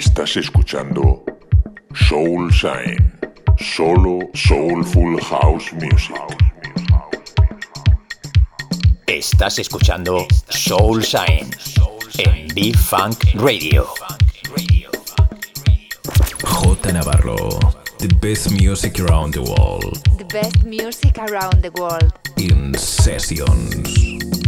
Estás escuchando Soul Shine, solo Soulful House Music. Estás escuchando Soul Shine en B-Funk Radio. J Navarro, the best music around the world. The best music around the world. In sessions.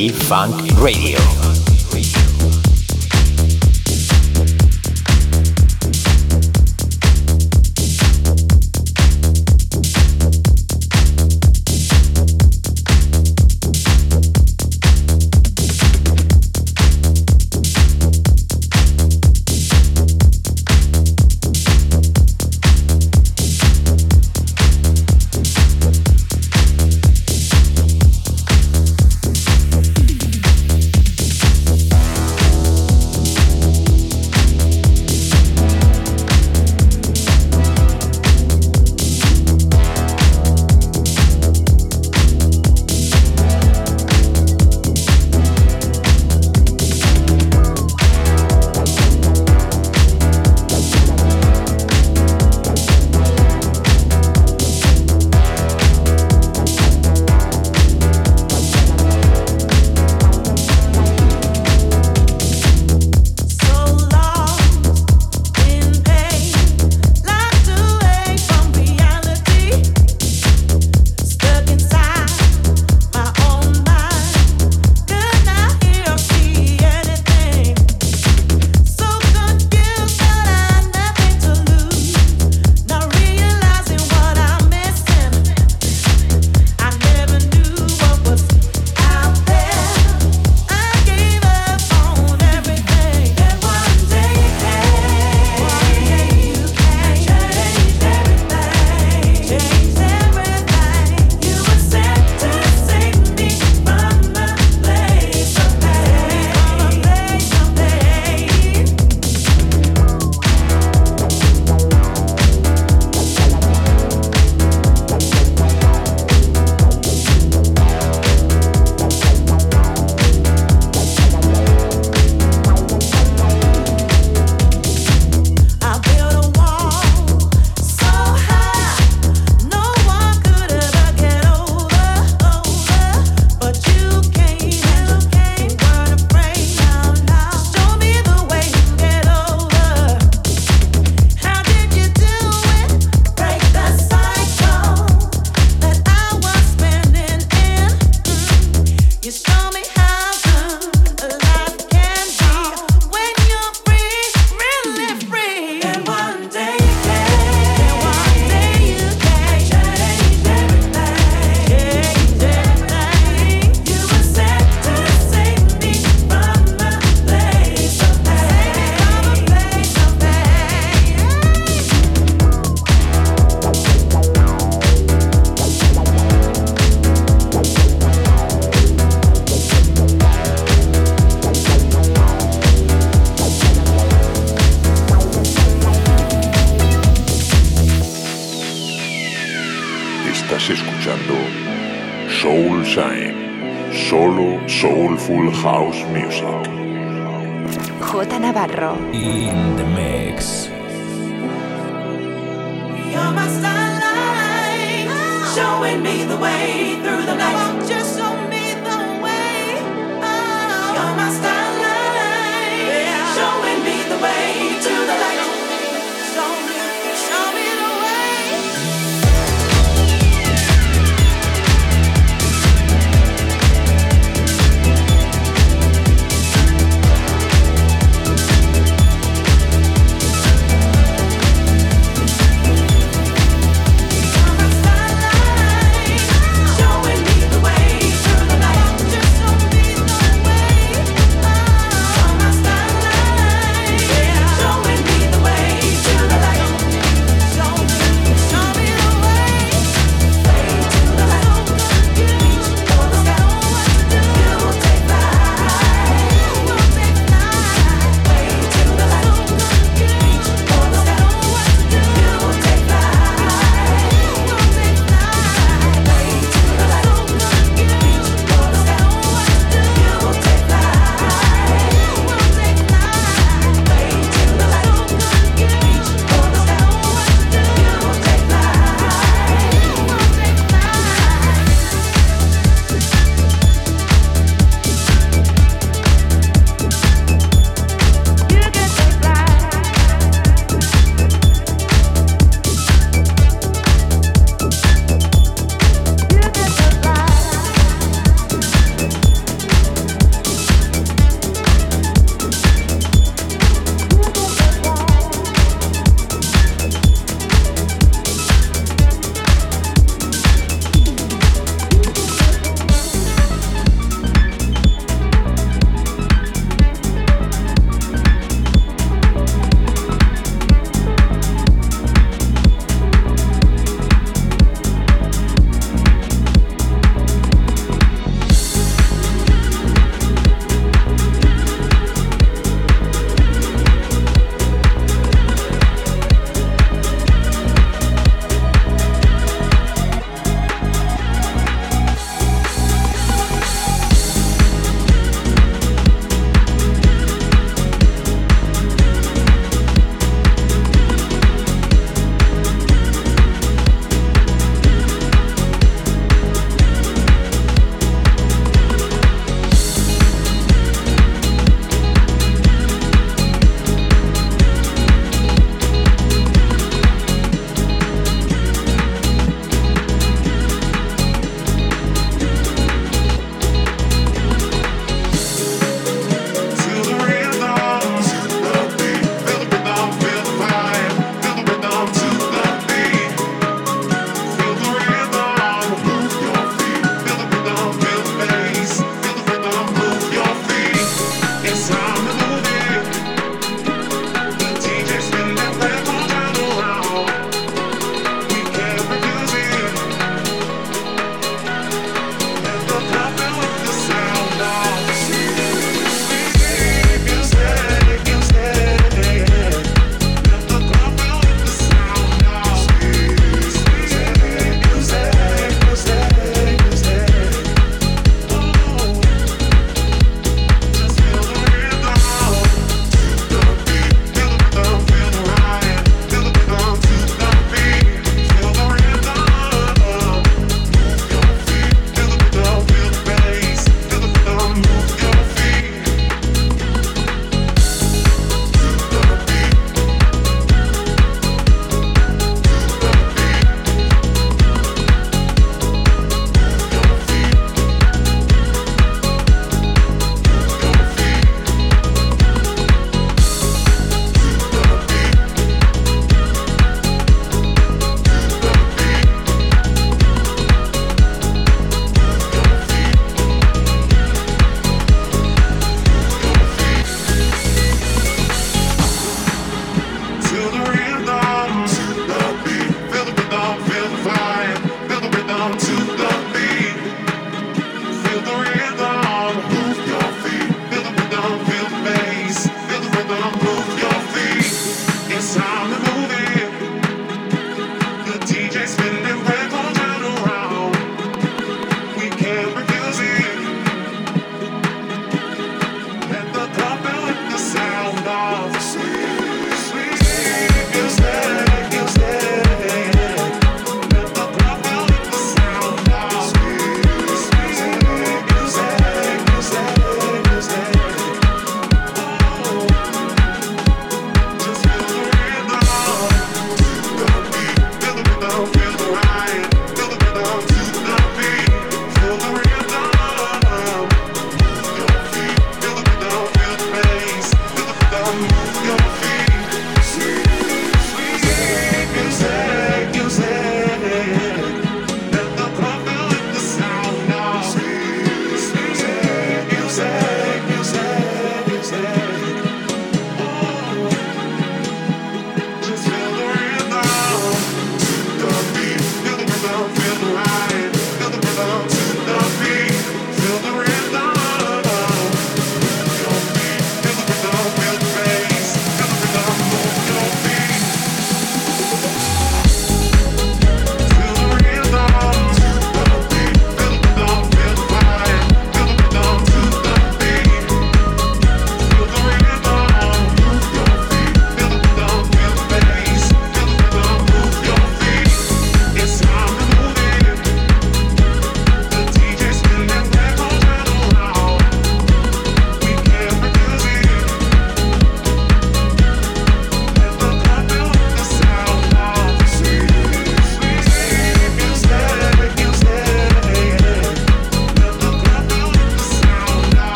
En Be Funk Radio.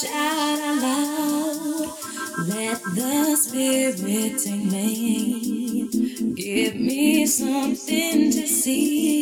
shout aloud. Let the Spirit take me. Give me something to see.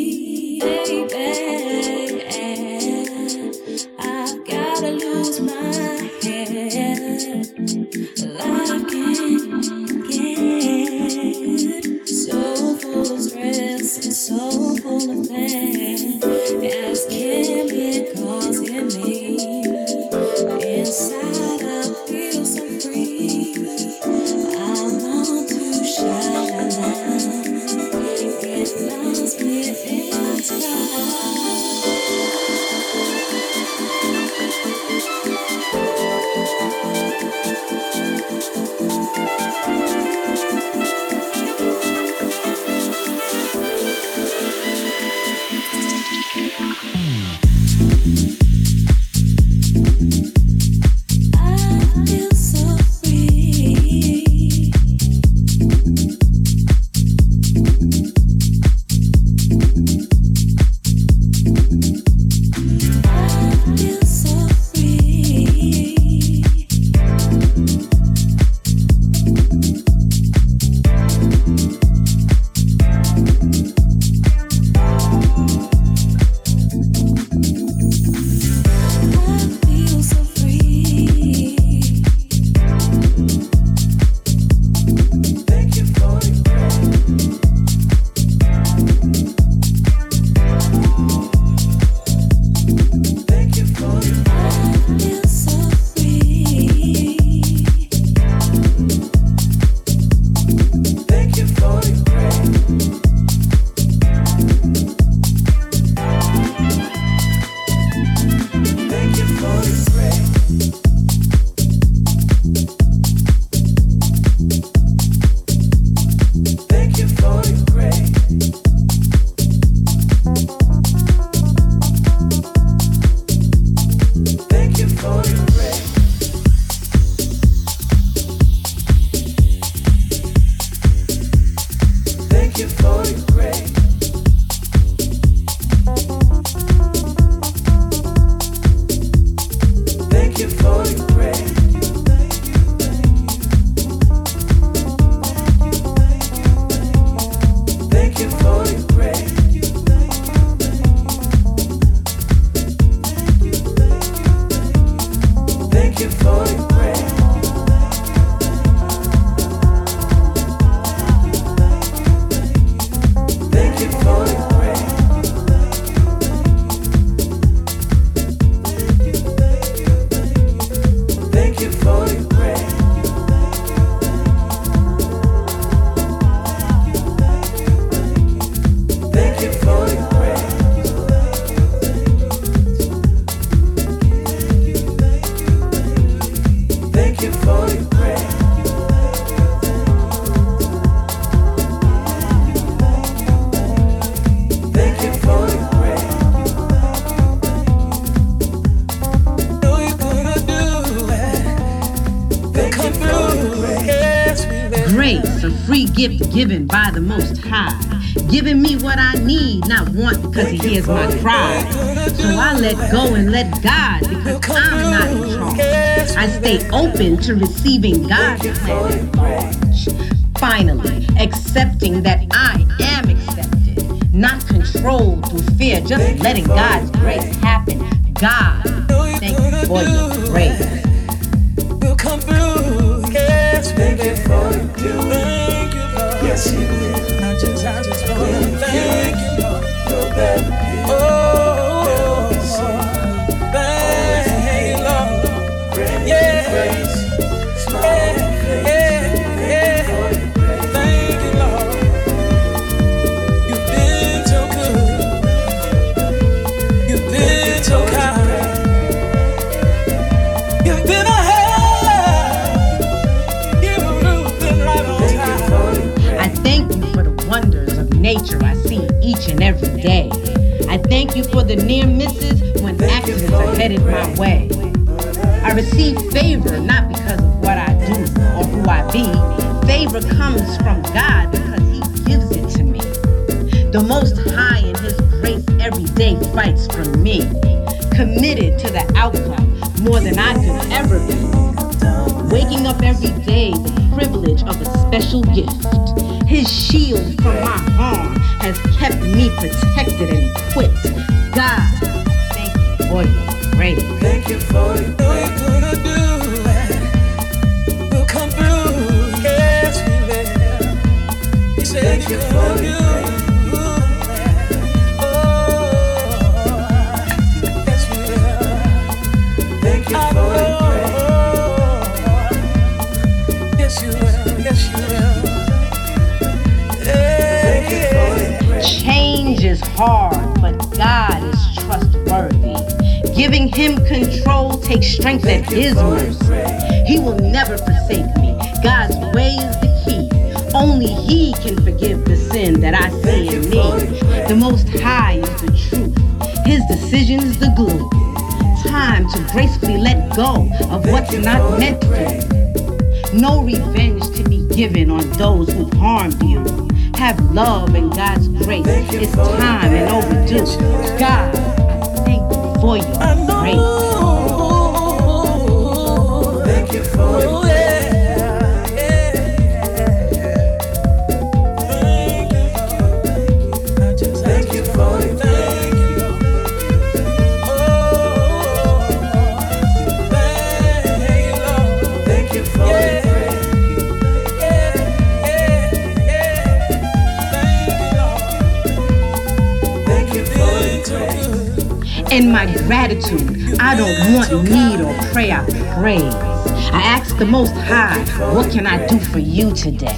Gift given by the Most High. Giving me what I need, not want because He hears my cry. So I let go and let God because I'm not in charge. I stay open to receiving God's plan. Finally, accepting that I am accepted, not controlled through fear, just letting God's grace happen. God, thank you for your grace. We'll come through, yes, thank you for doing. Thank you, You. I just, I just want to thank you, better Oh, each and every day. I thank you for the near misses when accidents are headed my way. I receive favor not because of what I do or who I be. Favor comes from God because He gives it to me. The Most High in His grace every day fights for me. Committed to the outcome more than I could ever be. Waking up every day, the privilege of a special gift. His shield from my harm has kept me protected and equipped. God, thank you for your grace. Thank you for the know you're gonna do it. We'll come through. Yes, we will. You said you're do it. Oh, yes, will. You Yes, you will. Yes, you will. Yeah, yeah. Change is hard, but God is trustworthy. Giving him control takes strength at his mercy. He will never forsake me. God's way is the key. Only he can forgive the sin that I see in me. The most high is the truth. His decision is the glue. Time to gracefully let go of what's not meant for you. No revenge to be given on those who have harmed you. Have love and God's grace. It's time and overdue. God, thank you for your grace. Thank you for oh, yeah, In my gratitude, I don't want need or pray, I pray. I ask the Most High, what can I do for you today?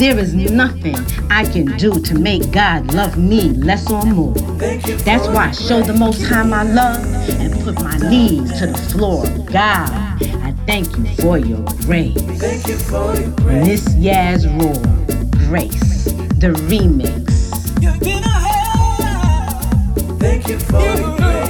There is nothing I can do to make God love me less or more. That's why I show the Most High my love and put my knees to the floor. God, I thank you for your grace. Miss Yaz Roar, Grace, the remix. Help. Thank you